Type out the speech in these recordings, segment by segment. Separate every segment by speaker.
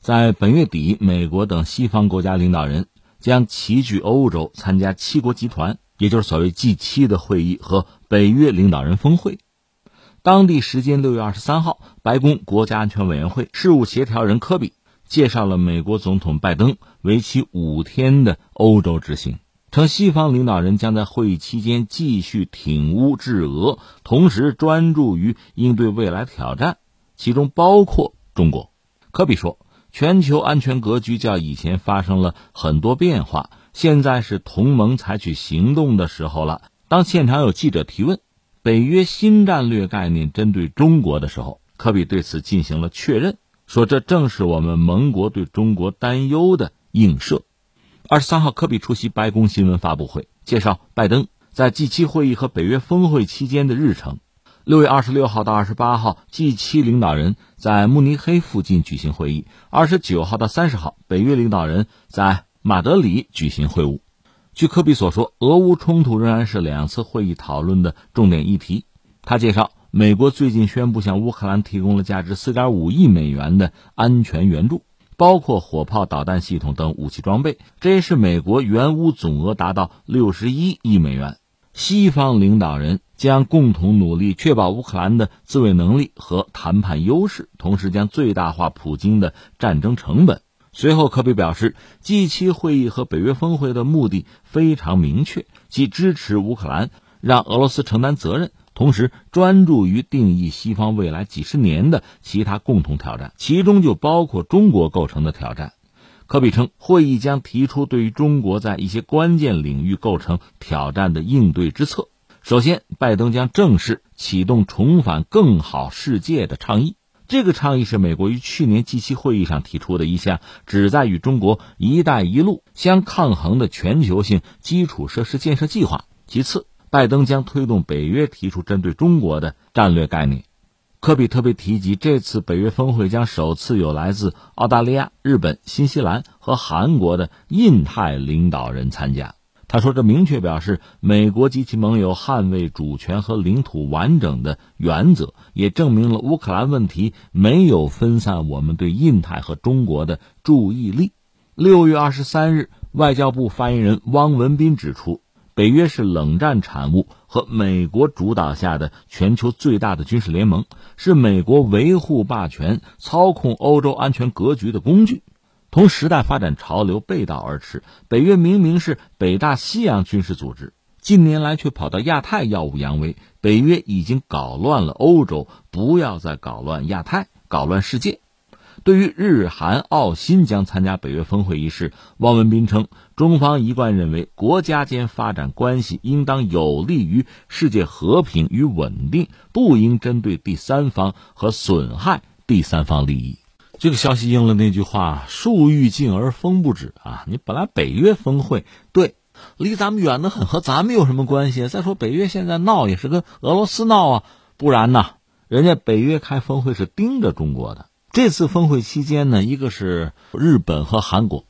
Speaker 1: 在本月底，美国等西方国家领导人将齐聚欧洲，参加七国集团，也就是所谓 G 七的会议和北约领导人峰会。当地时间六月二十三号，白宫国家安全委员会事务协调人科比介绍了美国总统拜登为期五天的欧洲之行，称西方领导人将在会议期间继续挺乌制俄，同时专注于应对未来挑战，其中包括中国。科比说。全球安全格局较以前发生了很多变化，现在是同盟采取行动的时候了。当现场有记者提问北约新战略概念针对中国的时候，科比对此进行了确认，说这正是我们盟国对中国担忧的映射。二十三号，科比出席白宫新闻发布会，介绍拜登在 G 七会议和北约峰会期间的日程。六月二十六号到二十八号，G 七领导人在慕尼黑附近举行会议；二十九号到三十号，北约领导人在马德里举行会晤。据科比所说，俄乌冲突仍然是两次会议讨论的重点议题。他介绍，美国最近宣布向乌克兰提供了价值四点五亿美元的安全援助，包括火炮、导弹系统等武器装备，这也是美国援乌总额达到六十一亿美元。西方领导人将共同努力确保乌克兰的自卫能力和谈判优势，同时将最大化普京的战争成本。随后，科比表示，G7 会议和北约峰会的目的非常明确，即支持乌克兰，让俄罗斯承担责任，同时专注于定义西方未来几十年的其他共同挑战，其中就包括中国构成的挑战。科比称，会议将提出对于中国在一些关键领域构成挑战的应对之策。首先，拜登将正式启动重返更好世界的倡议。这个倡议是美国于去年 G7 会议上提出的一项旨在与中国“一带一路”相抗衡的全球性基础设施建设计划。其次，拜登将推动北约提出针对中国的战略概念。科比特别提及，这次北约峰会将首次有来自澳大利亚、日本、新西兰和韩国的印太领导人参加。他说：“这明确表示美国及其盟友捍卫主权和领土完整的原则，也证明了乌克兰问题没有分散我们对印太和中国的注意力。”六月二十三日，外交部发言人汪文斌指出。北约是冷战产物和美国主导下的全球最大的军事联盟，是美国维护霸权、操控欧洲安全格局的工具，同时代发展潮流背道而驰。北约明明是北大西洋军事组织，近年来却跑到亚太耀武扬威。北约已经搞乱了欧洲，不要再搞乱亚太，搞乱世界。对于日韩澳新将参加北约峰会一事，汪文斌称，中方一贯认为，国家间发展关系应当有利于世界和平与稳定，不应针对第三方和损害第三方利益。这个消息应了那句话：“树欲静而风不止。”啊，你本来北约峰会对离咱们远的很，和咱们有什么关系？再说北约现在闹也是跟俄罗斯闹啊，不然呢，人家北约开峰会是盯着中国的。这次峰会期间呢，一个是日本和韩国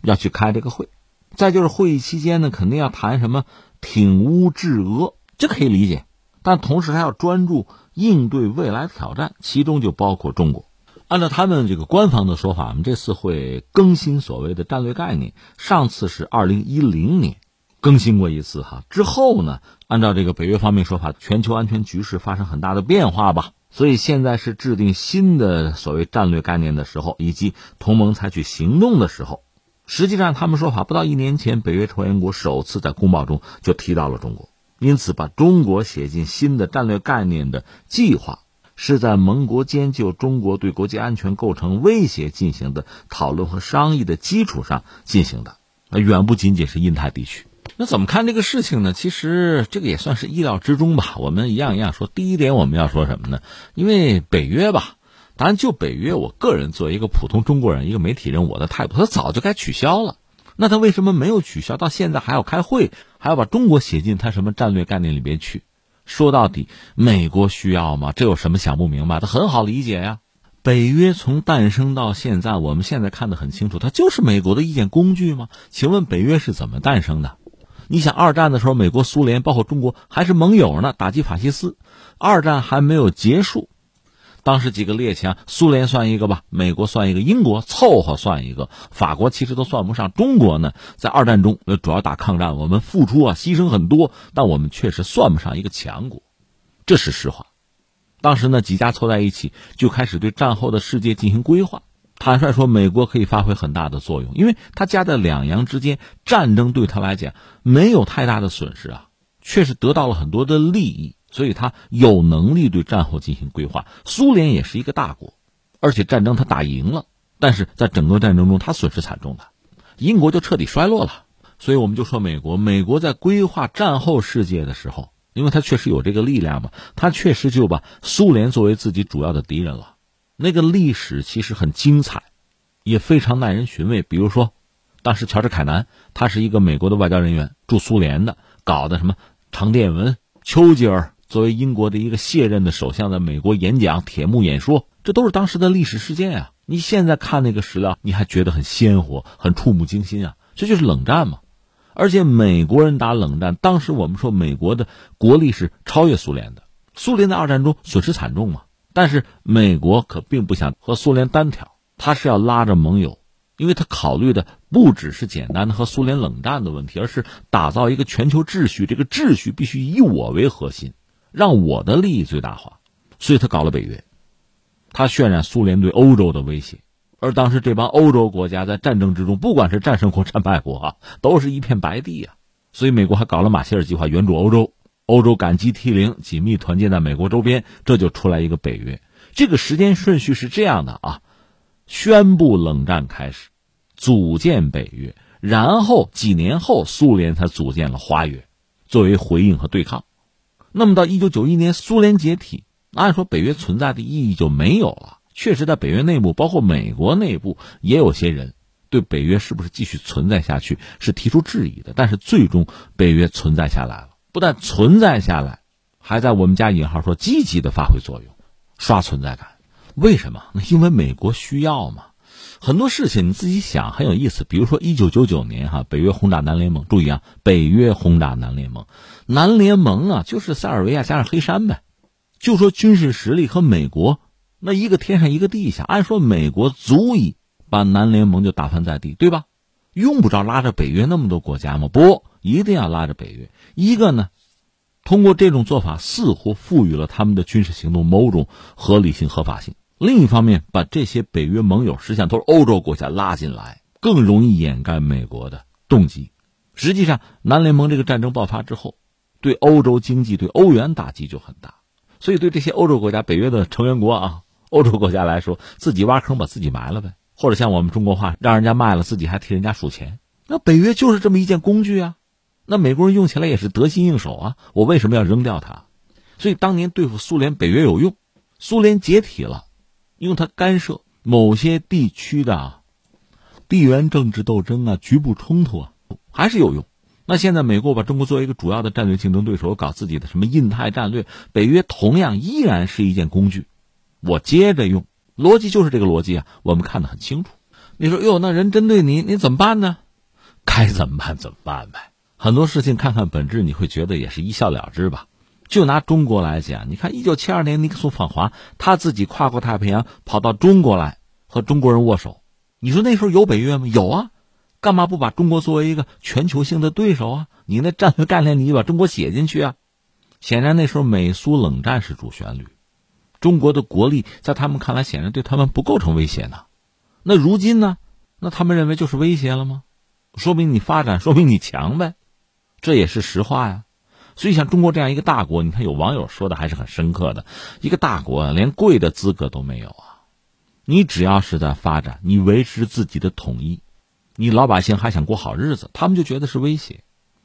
Speaker 1: 要去开这个会，再就是会议期间呢，肯定要谈什么挺乌制俄，这可以理解。但同时还要专注应对未来挑战，其中就包括中国。按照他们这个官方的说法，我们这次会更新所谓的战略概念。上次是二零一零年更新过一次哈，之后呢，按照这个北约方面说法，全球安全局势发生很大的变化吧。所以现在是制定新的所谓战略概念的时候，以及同盟采取行动的时候。实际上，他们说法不到一年前，北约成员国首次在公报中就提到了中国，因此把中国写进新的战略概念的计划，是在盟国间就中国对国际安全构成威胁进行的讨论和商议的基础上进行的，远不仅仅是印太地区。那怎么看这个事情呢？其实这个也算是意料之中吧。我们一样一样说。第一点，我们要说什么呢？因为北约吧，当然就北约，我个人作为一个普通中国人、一个媒体人，我的态度，他早就该取消了。那他为什么没有取消？到现在还要开会，还要把中国写进他什么战略概念里边去？说到底，美国需要吗？这有什么想不明白？的很好理解呀。北约从诞生到现在，我们现在看得很清楚，它就是美国的一件工具吗？请问北约是怎么诞生的？你想二战的时候，美国、苏联包括中国还是盟友呢，打击法西斯。二战还没有结束，当时几个列强，苏联算一个吧，美国算一个，英国凑合算一个，法国其实都算不上。中国呢，在二战中主要打抗战，我们付出啊，牺牲很多，但我们确实算不上一个强国，这是实话。当时呢，几家凑在一起，就开始对战后的世界进行规划。坦率说，美国可以发挥很大的作用，因为他夹在两洋之间，战争对他来讲没有太大的损失啊，确实得到了很多的利益，所以他有能力对战后进行规划。苏联也是一个大国，而且战争他打赢了，但是在整个战争中他损失惨重的，英国就彻底衰落了。所以我们就说美国，美国在规划战后世界的时候，因为他确实有这个力量嘛，他确实就把苏联作为自己主要的敌人了。那个历史其实很精彩，也非常耐人寻味。比如说，当时乔治·凯南，他是一个美国的外交人员，驻苏联的，搞的什么长电文。丘吉尔作为英国的一个卸任的首相，在美国演讲、铁幕演说，这都是当时的历史事件啊。你现在看那个史料，你还觉得很鲜活、很触目惊心啊。这就是冷战嘛。而且美国人打冷战，当时我们说美国的国力是超越苏联的，苏联在二战中损失惨重嘛。但是美国可并不想和苏联单挑，他是要拉着盟友，因为他考虑的不只是简单的和苏联冷战的问题，而是打造一个全球秩序。这个秩序必须以我为核心，让我的利益最大化。所以他搞了北约，他渲染苏联对欧洲的威胁。而当时这帮欧洲国家在战争之中，不管是战胜国战败国啊，都是一片白地啊。所以美国还搞了马歇尔计划，援助欧洲。欧洲感激涕零，紧密团结在美国周边，这就出来一个北约。这个时间顺序是这样的啊：宣布冷战开始，组建北约，然后几年后苏联才组建了华约，作为回应和对抗。那么到一九九一年苏联解体，按说北约存在的意义就没有了。确实，在北约内部，包括美国内部，也有些人对北约是不是继续存在下去是提出质疑的。但是最终，北约存在下来了。不但存在下来，还在我们家引号说积极的发挥作用，刷存在感。为什么？那因为美国需要嘛。很多事情你自己想很有意思。比如说一九九九年哈，北约轰炸南联盟。注意啊，北约轰炸南联盟，南联盟啊就是塞尔维亚加上黑山呗。就说军事实力和美国那一个天上一个地下。按说美国足以把南联盟就打翻在地，对吧？用不着拉着北约那么多国家吗？不。一定要拉着北约，一个呢，通过这种做法似乎赋予了他们的军事行动某种合理性、合法性；另一方面，把这些北约盟友实际上都是欧洲国家拉进来，更容易掩盖美国的动机。实际上，南联盟这个战争爆发之后，对欧洲经济、对欧元打击就很大，所以对这些欧洲国家、北约的成员国啊，欧洲国家来说，自己挖坑把自己埋了呗，或者像我们中国话，让人家卖了，自己还替人家数钱。那北约就是这么一件工具啊。那美国人用起来也是得心应手啊！我为什么要扔掉它？所以当年对付苏联，北约有用。苏联解体了，因为它干涉某些地区的地缘政治斗争啊、局部冲突啊，还是有用。那现在美国把中国作为一个主要的战略竞争对手，搞自己的什么印太战略，北约同样依然是一件工具。我接着用，逻辑就是这个逻辑啊，我们看得很清楚。你说哟，那人针对你，你怎么办呢？该怎么办怎么办呗。很多事情看看本质，你会觉得也是一笑了之吧？就拿中国来讲，你看一九七二年尼克松访华，他自己跨过太平洋跑到中国来和中国人握手。你说那时候有北约吗？有啊，干嘛不把中国作为一个全球性的对手啊？你那战略概念你把中国写进去啊？显然那时候美苏冷战是主旋律，中国的国力在他们看来显然对他们不构成威胁呢。那如今呢？那他们认为就是威胁了吗？说明你发展，说明你强呗。这也是实话呀，所以像中国这样一个大国，你看有网友说的还是很深刻的，一个大国连贵的资格都没有啊！你只要是在发展，你维持自己的统一，你老百姓还想过好日子，他们就觉得是威胁。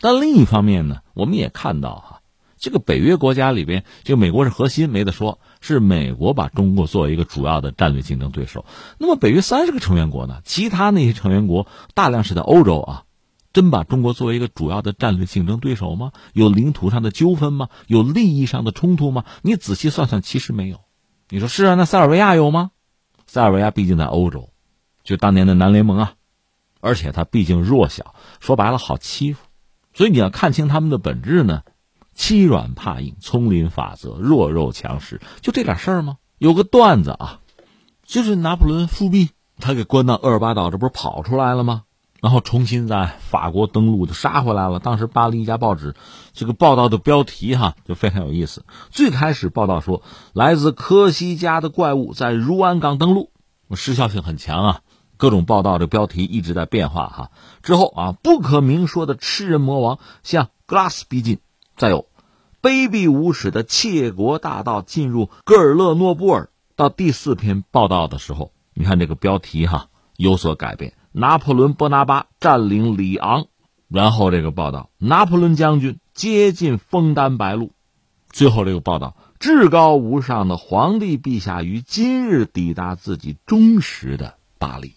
Speaker 1: 但另一方面呢，我们也看到哈，这个北约国家里边，就美国是核心，没得说，是美国把中国作为一个主要的战略竞争对手。那么北约三十个成员国呢，其他那些成员国大量是在欧洲啊。真把中国作为一个主要的战略竞争对手吗？有领土上的纠纷吗？有利益上的冲突吗？你仔细算算，其实没有。你说是啊？那塞尔维亚有吗？塞尔维亚毕竟在欧洲，就当年的南联盟啊，而且他毕竟弱小，说白了好欺负。所以你要看清他们的本质呢，欺软怕硬，丛林法则，弱肉强食，就这点事儿吗？有个段子啊，就是拿破仑复辟，他给关到厄尔巴岛，这不是跑出来了吗？然后重新在法国登陆，就杀回来了。当时巴黎一家报纸这个报道的标题哈就非常有意思。最开始报道说，来自科西嘉的怪物在如安港登陆，时效性很强啊。各种报道的标题一直在变化哈。之后啊，不可明说的吃人魔王向格拉斯逼近，再有卑鄙无耻的窃国大盗进入戈尔勒诺布尔。到第四篇报道的时候，你看这个标题哈有所改变。拿破仑·波拿巴占领里昂，然后这个报道，拿破仑将军接近枫丹白露，最后这个报道，至高无上的皇帝陛下于今日抵达自己忠实的巴黎，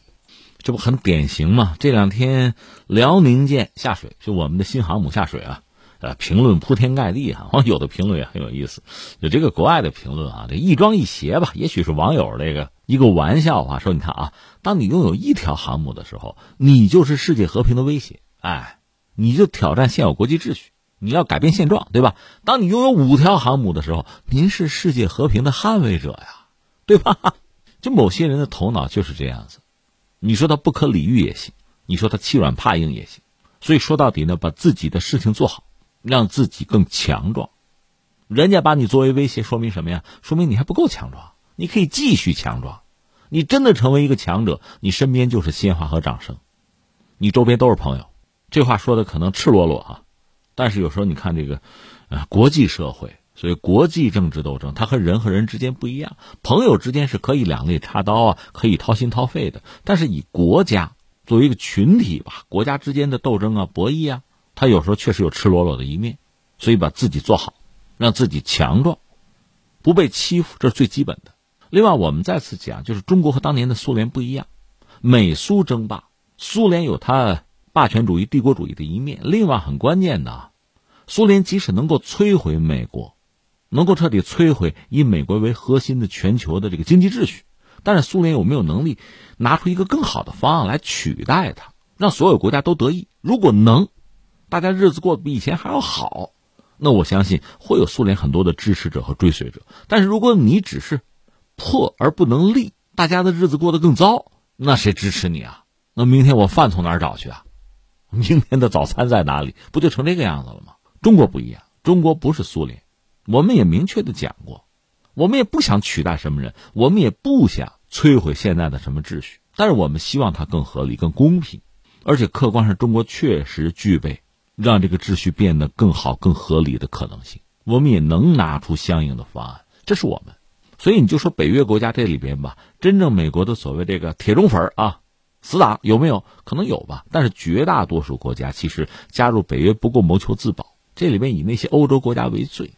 Speaker 1: 这不很典型吗？这两天辽宁舰下水，就我们的新航母下水啊，呃，评论铺天盖地哈，网友的评论也很有意思，有这个国外的评论啊，这一庄一谐吧，也许是网友这个。一个玩笑话说：“你看啊，当你拥有一条航母的时候，你就是世界和平的威胁。哎，你就挑战现有国际秩序，你要改变现状，对吧？当你拥有五条航母的时候，您是世界和平的捍卫者呀，对吧？就某些人的头脑就是这样子。你说他不可理喻也行，你说他欺软怕硬也行。所以说到底呢，把自己的事情做好，让自己更强壮。人家把你作为威胁，说明什么呀？说明你还不够强壮。”你可以继续强壮，你真的成为一个强者，你身边就是鲜花和掌声，你周边都是朋友。这话说的可能赤裸裸啊，但是有时候你看这个，呃，国际社会，所以国际政治斗争，它和人和人之间不一样。朋友之间是可以两肋插刀啊，可以掏心掏肺的。但是以国家作为一个群体吧，国家之间的斗争啊、博弈啊，它有时候确实有赤裸裸的一面。所以把自己做好，让自己强壮，不被欺负，这是最基本的。另外，我们再次讲，就是中国和当年的苏联不一样。美苏争霸，苏联有它霸权主义、帝国主义的一面。另外，很关键的，苏联即使能够摧毁美国，能够彻底摧毁以美国为核心的全球的这个经济秩序，但是苏联有没有能力拿出一个更好的方案来取代它，让所有国家都得益？如果能，大家日子过得比以前还要好，那我相信会有苏联很多的支持者和追随者。但是如果你只是破而不能立，大家的日子过得更糟，那谁支持你啊？那明天我饭从哪儿找去啊？明天的早餐在哪里？不就成这个样子了吗？中国不一样，中国不是苏联，我们也明确的讲过，我们也不想取代什么人，我们也不想摧毁现在的什么秩序，但是我们希望它更合理、更公平，而且客观上中国确实具备让这个秩序变得更好、更合理的可能性，我们也能拿出相应的方案，这是我们。所以你就说北约国家这里边吧，真正美国的所谓这个铁中粉啊，死党有没有？可能有吧。但是绝大多数国家其实加入北约不够谋求自保，这里边以那些欧洲国家为最。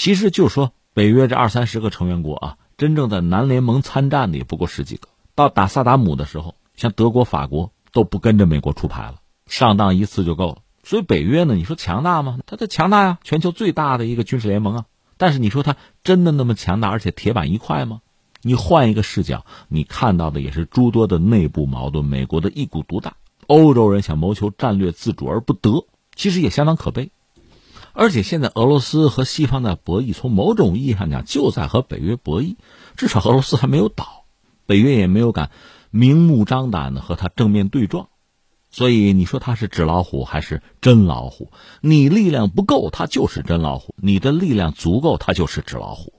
Speaker 1: 其实就说北约这二三十个成员国啊，真正的南联盟参战的也不过十几个。到打萨达姆的时候，像德国、法国都不跟着美国出牌了，上当一次就够了。所以北约呢，你说强大吗？它的强大呀，全球最大的一个军事联盟啊。但是你说他真的那么强大，而且铁板一块吗？你换一个视角，你看到的也是诸多的内部矛盾。美国的一股独大，欧洲人想谋求战略自主而不得，其实也相当可悲。而且现在俄罗斯和西方的博弈，从某种意义上讲，就在和北约博弈。至少俄罗斯还没有倒，北约也没有敢明目张胆的和他正面对撞。所以你说他是纸老虎还是真老虎？你力量不够，他就是真老虎；你的力量足够，他就是纸老虎。